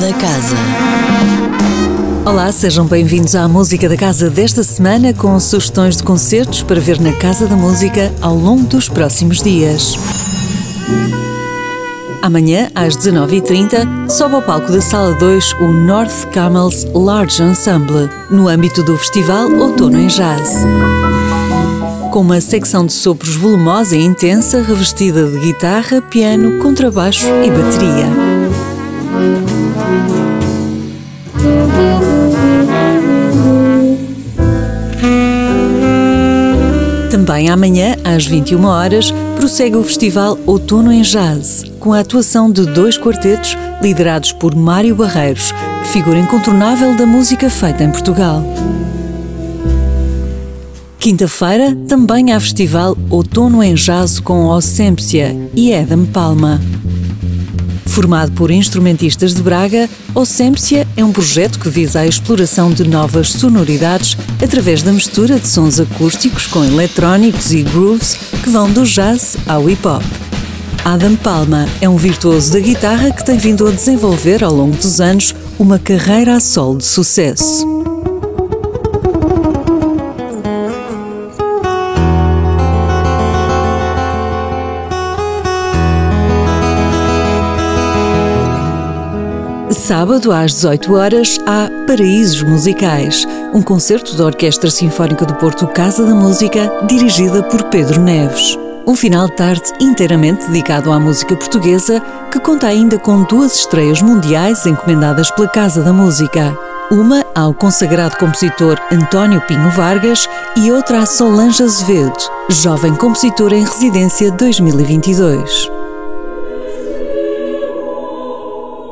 da Casa. Olá, sejam bem-vindos à Música da Casa desta semana com sugestões de concertos para ver na Casa da Música ao longo dos próximos dias. Amanhã, às 19h30, sobe ao palco da Sala 2 o North Camels Large Ensemble, no âmbito do Festival Outono em Jazz. Com uma secção de sopros volumosa e intensa, revestida de guitarra, piano, contrabaixo e bateria. Também amanhã, às 21 horas, prossegue o Festival Outono em Jazz, com a atuação de dois quartetos liderados por Mário Barreiros, figura incontornável da música feita em Portugal. Quinta-feira, também há Festival Outono em Jazz com Ossempcia e Adam Palma. Formado por instrumentistas de Braga, Ossempcia é um projeto que visa a exploração de novas sonoridades através da mistura de sons acústicos com eletrónicos e grooves que vão do jazz ao hip hop. Adam Palma é um virtuoso da guitarra que tem vindo a desenvolver ao longo dos anos uma carreira a solo de sucesso. Sábado, às 18 horas, há Paraísos Musicais, um concerto da Orquestra Sinfónica do Porto Casa da Música, dirigida por Pedro Neves. Um final de tarde inteiramente dedicado à música portuguesa, que conta ainda com duas estreias mundiais encomendadas pela Casa da Música. Uma ao consagrado compositor António Pinho Vargas e outra a Solange Azevedo, jovem compositora em residência 2022.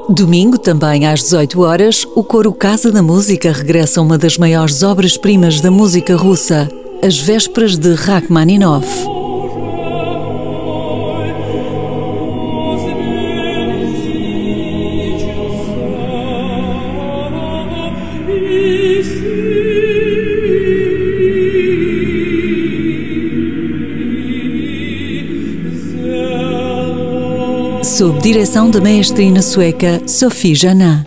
Domingo, também às 18 horas, o coro Casa da Música regressa a uma das maiores obras-primas da música russa, As Vésperas de Rachmaninoff. Sob direção da maestrina sueca Sophie Janin.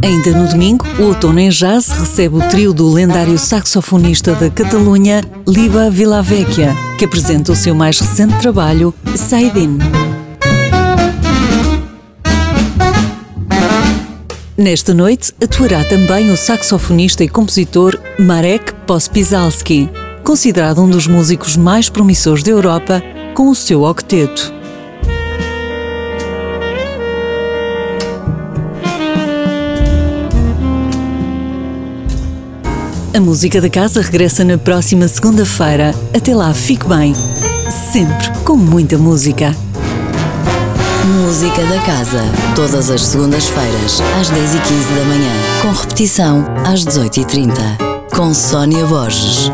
Ainda no domingo, o Outono em Jazz recebe o trio do lendário saxofonista da Catalunha, Liba Villavecchia, que apresenta o seu mais recente trabalho, Saidin. Nesta noite, atuará também o saxofonista e compositor Marek Pospisalski, considerado um dos músicos mais promissores da Europa, com o seu octeto. A música da casa regressa na próxima segunda-feira. Até lá, fique bem. Sempre com muita música. Música da Casa, todas as segundas-feiras, às 10h15 da manhã, com repetição às 18h30, com Sónia Borges.